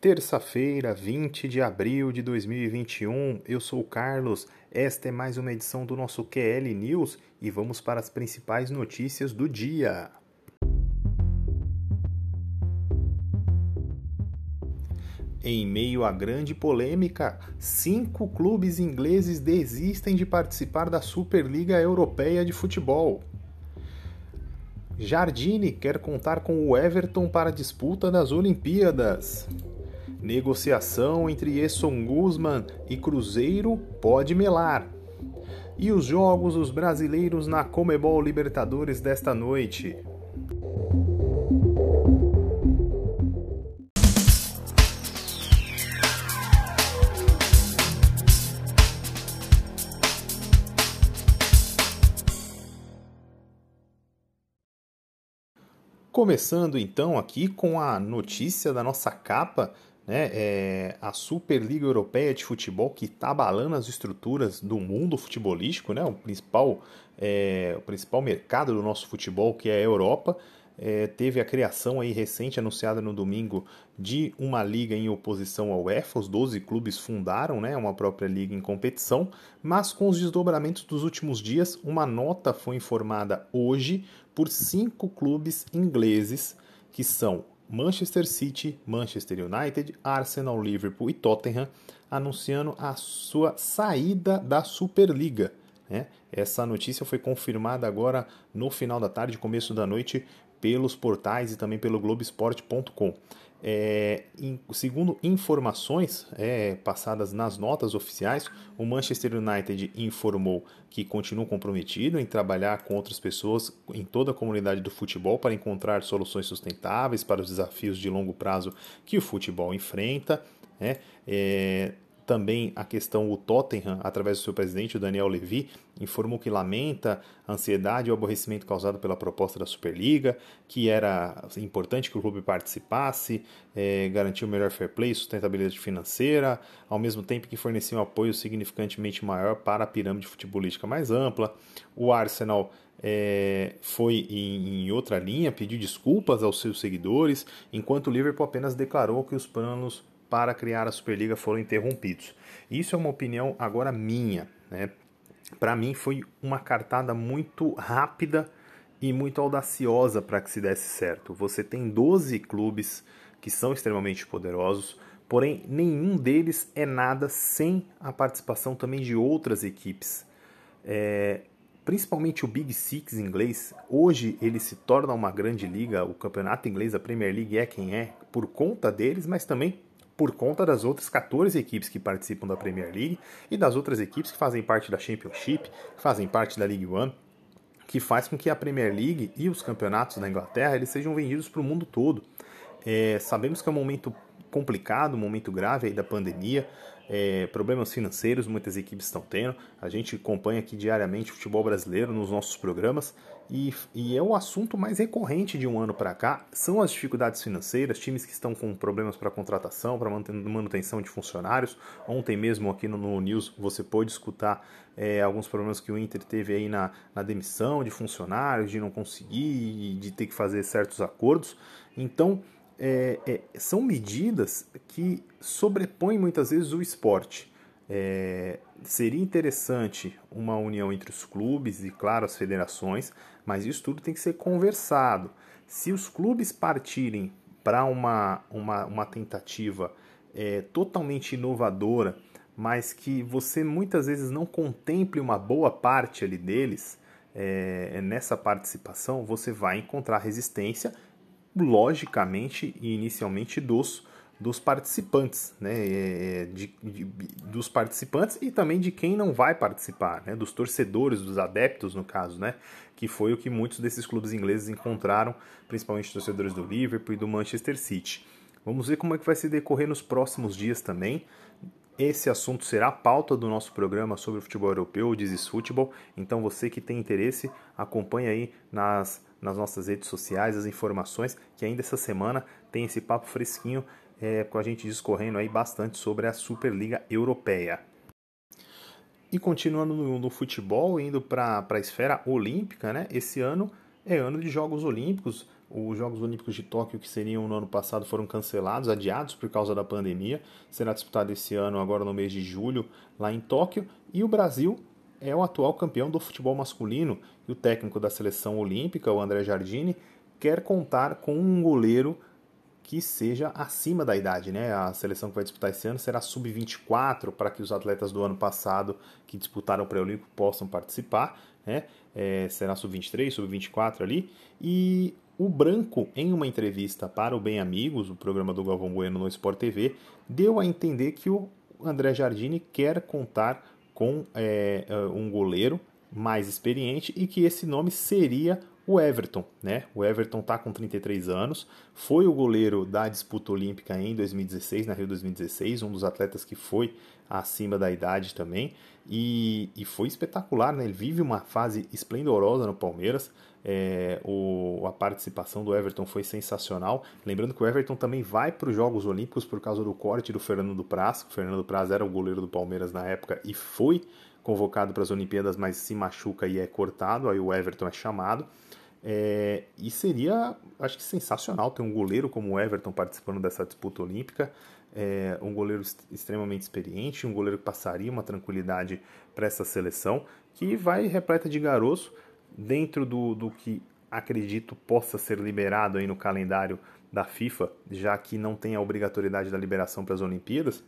Terça-feira, 20 de abril de 2021, eu sou o Carlos. Esta é mais uma edição do nosso QL News e vamos para as principais notícias do dia. Em meio à grande polêmica, cinco clubes ingleses desistem de participar da Superliga Europeia de Futebol. Jardine quer contar com o Everton para a disputa das Olimpíadas. Negociação entre Esson Guzman e Cruzeiro pode melar. E os jogos dos brasileiros na Comebol Libertadores desta noite. Começando então aqui com a notícia da nossa capa né, é a Superliga Europeia de Futebol que está abalando as estruturas do mundo futebolístico, né, o, principal, é, o principal mercado do nosso futebol, que é a Europa, é, teve a criação aí recente, anunciada no domingo, de uma liga em oposição ao UEFA. Os 12 clubes fundaram né, uma própria liga em competição, mas com os desdobramentos dos últimos dias, uma nota foi informada hoje por cinco clubes ingleses, que são Manchester City, Manchester United, Arsenal, Liverpool e Tottenham, anunciando a sua saída da Superliga. Né? Essa notícia foi confirmada agora no final da tarde, começo da noite, pelos portais e também pelo Globoesporte.com. É, in, segundo informações é, passadas nas notas oficiais, o Manchester United informou que continua comprometido em trabalhar com outras pessoas em toda a comunidade do futebol para encontrar soluções sustentáveis para os desafios de longo prazo que o futebol enfrenta. Né? É, também a questão, o Tottenham, através do seu presidente, o Daniel Levy, informou que lamenta a ansiedade e o aborrecimento causado pela proposta da Superliga, que era importante que o clube participasse, é, garantir o melhor fair play, sustentabilidade financeira, ao mesmo tempo que fornecia um apoio significantemente maior para a pirâmide futebolística mais ampla. O Arsenal é, foi em, em, outra linha, pediu desculpas aos seus seguidores, enquanto o Liverpool apenas declarou que os planos para criar a Superliga foram interrompidos. Isso é uma opinião agora minha. Né? Para mim foi uma cartada muito rápida e muito audaciosa para que se desse certo. Você tem 12 clubes que são extremamente poderosos, porém nenhum deles é nada sem a participação também de outras equipes. É, principalmente o Big Six inglês, hoje ele se torna uma grande liga, o campeonato inglês, a Premier League é quem é, por conta deles, mas também por conta das outras 14 equipes que participam da Premier League e das outras equipes que fazem parte da Championship, que fazem parte da League One, que faz com que a Premier League e os campeonatos da Inglaterra eles sejam vendidos para o mundo todo. É, sabemos que é um momento complicado, um momento grave aí da pandemia, é, problemas financeiros muitas equipes estão tendo. A gente acompanha aqui diariamente o futebol brasileiro nos nossos programas e, e é o assunto mais recorrente de um ano para cá são as dificuldades financeiras, times que estão com problemas para contratação, para manutenção de funcionários. Ontem mesmo aqui no, no News você pôde escutar é, alguns problemas que o Inter teve aí na, na demissão de funcionários, de não conseguir, de ter que fazer certos acordos. Então é, é, são medidas que sobrepõem muitas vezes o esporte. Seria interessante uma união entre os clubes e, claro, as federações, mas isso tudo tem que ser conversado. Se os clubes partirem para uma, uma, uma tentativa é, totalmente inovadora, mas que você muitas vezes não contemple uma boa parte ali deles é, nessa participação, você vai encontrar resistência logicamente e inicialmente dos, dos participantes, né? É, de, de, dos participantes e também de quem não vai participar, né? dos torcedores, dos adeptos, no caso, né? que foi o que muitos desses clubes ingleses encontraram, principalmente torcedores do Liverpool e do Manchester City. Vamos ver como é que vai se decorrer nos próximos dias também. Esse assunto será a pauta do nosso programa sobre o futebol europeu, o Dizes Futebol. Então você que tem interesse, acompanhe aí nas nas nossas redes sociais as informações, que ainda essa semana tem esse papo fresquinho é, com a gente discorrendo aí bastante sobre a Superliga Europeia. E continuando no, no futebol, indo para a esfera olímpica, né? Esse ano é ano de Jogos Olímpicos. Os Jogos Olímpicos de Tóquio, que seriam no ano passado, foram cancelados, adiados por causa da pandemia. Será disputado esse ano, agora no mês de julho, lá em Tóquio. E o Brasil é o atual campeão do futebol masculino. E o técnico da seleção olímpica, o André Jardini, quer contar com um goleiro que seja acima da idade, né? A seleção que vai disputar esse ano será sub-24 para que os atletas do ano passado que disputaram o pré-olímpico possam participar, né? É, será sub-23, sub-24 ali. E o Branco, em uma entrevista para o Bem Amigos, o programa do Galvão Bueno no Sport TV, deu a entender que o André Jardini quer contar com é, um goleiro mais experiente e que esse nome seria o Everton, né? O Everton tá com 33 anos, foi o goleiro da disputa olímpica em 2016, na Rio 2016, um dos atletas que foi acima da idade também, e, e foi espetacular, né? Ele vive uma fase esplendorosa no Palmeiras, é, o, a participação do Everton foi sensacional. Lembrando que o Everton também vai para os Jogos Olímpicos por causa do corte do Fernando Praz. O Fernando Praz era o goleiro do Palmeiras na época e foi convocado para as Olimpíadas, mas se machuca e é cortado. Aí o Everton é chamado. É, e seria, acho que sensacional ter um goleiro como o Everton participando dessa disputa olímpica. É, um goleiro extremamente experiente, um goleiro que passaria uma tranquilidade para essa seleção, que vai repleta de garotos dentro do, do que acredito possa ser liberado aí no calendário da FIFA, já que não tem a obrigatoriedade da liberação para as Olimpíadas.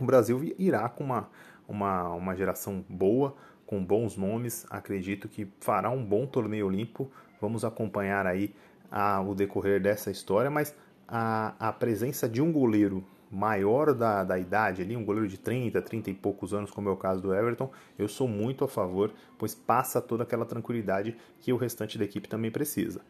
O Brasil irá com uma, uma, uma geração boa, com bons nomes, acredito que fará um bom torneio olímpico Vamos acompanhar aí a, o decorrer dessa história, mas a, a presença de um goleiro maior da, da idade, ali, um goleiro de 30, 30 e poucos anos, como é o caso do Everton, eu sou muito a favor, pois passa toda aquela tranquilidade que o restante da equipe também precisa.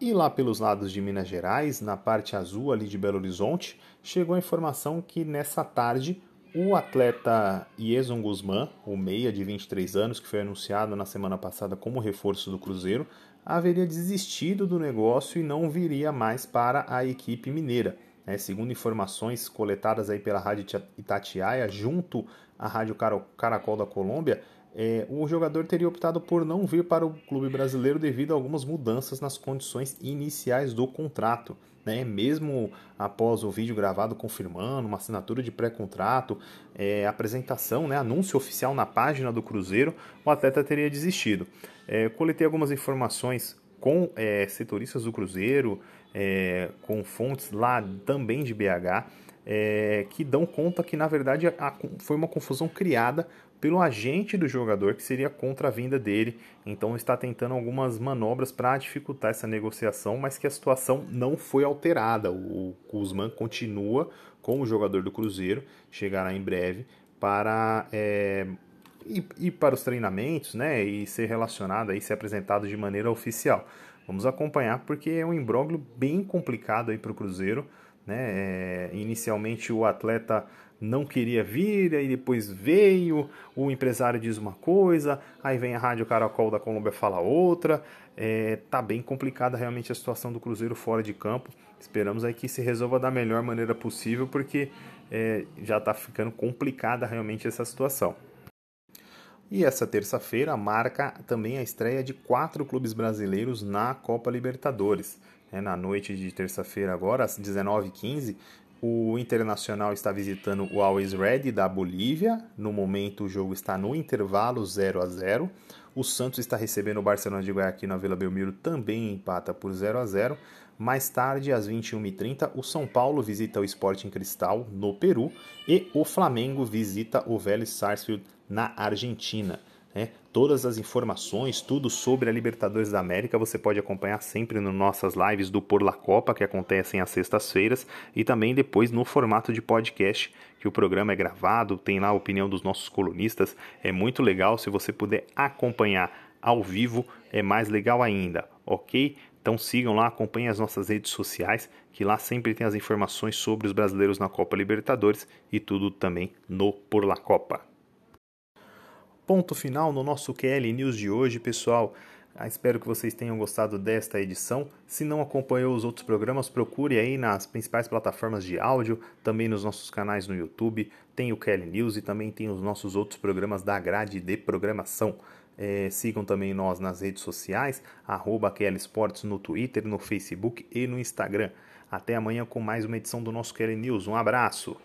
E lá pelos lados de Minas Gerais, na parte azul ali de Belo Horizonte, chegou a informação que nessa tarde o atleta Ieson Guzmán, o meia de 23 anos, que foi anunciado na semana passada como reforço do Cruzeiro, haveria desistido do negócio e não viria mais para a equipe mineira. É, segundo informações coletadas aí pela Rádio Itatiaia, junto à Rádio Caracol da Colômbia, é, o jogador teria optado por não vir para o clube brasileiro devido a algumas mudanças nas condições iniciais do contrato né? mesmo após o vídeo gravado confirmando uma assinatura de pré-contrato, é, apresentação, né? anúncio oficial na página do Cruzeiro, o atleta teria desistido. É, coletei algumas informações com é, setoristas do Cruzeiro, é, com fontes lá também de BH, é, que dão conta que na verdade a, foi uma confusão criada pelo agente do jogador que seria contra a vinda dele. Então está tentando algumas manobras para dificultar essa negociação, mas que a situação não foi alterada. O Guzman continua com o jogador do Cruzeiro, chegará em breve para é, ir, ir, para os treinamentos, né, e ser relacionado aí, ser apresentado de maneira oficial. Vamos acompanhar porque é um imbróglio bem complicado aí para o Cruzeiro. Né? É, inicialmente o atleta não queria vir, aí depois veio, o empresário diz uma coisa, aí vem a Rádio Caracol da Colômbia fala outra. É, tá bem complicada realmente a situação do Cruzeiro fora de campo. Esperamos aí que se resolva da melhor maneira possível, porque é, já está ficando complicada realmente essa situação. E essa terça-feira marca também a estreia de quatro clubes brasileiros na Copa Libertadores. É, na noite de terça-feira, agora, às 19h15, o Internacional está visitando o Always Ready da Bolívia. No momento, o jogo está no intervalo 0 a 0 O Santos está recebendo o Barcelona de Guayaquil na Vila Belmiro, também empata por 0 a 0 Mais tarde, às 21h30, o São Paulo visita o Sporting Cristal no Peru e o Flamengo visita o Vélez Sarsfield na Argentina. Né? Todas as informações, tudo sobre a Libertadores da América, você pode acompanhar sempre nas nossas lives do Por La Copa, que acontecem às sextas-feiras, e também depois no formato de podcast, que o programa é gravado, tem lá a opinião dos nossos colunistas. É muito legal, se você puder acompanhar ao vivo, é mais legal ainda, ok? Então sigam lá, acompanhem as nossas redes sociais, que lá sempre tem as informações sobre os brasileiros na Copa Libertadores e tudo também no Por La Copa. Ponto final no nosso QL News de hoje, pessoal. Ah, espero que vocês tenham gostado desta edição. Se não acompanhou os outros programas, procure aí nas principais plataformas de áudio, também nos nossos canais no YouTube. Tem o Kelly News e também tem os nossos outros programas da grade de programação. É, sigam também nós nas redes sociais, arroba Esportes no Twitter, no Facebook e no Instagram. Até amanhã com mais uma edição do nosso Kelly News. Um abraço!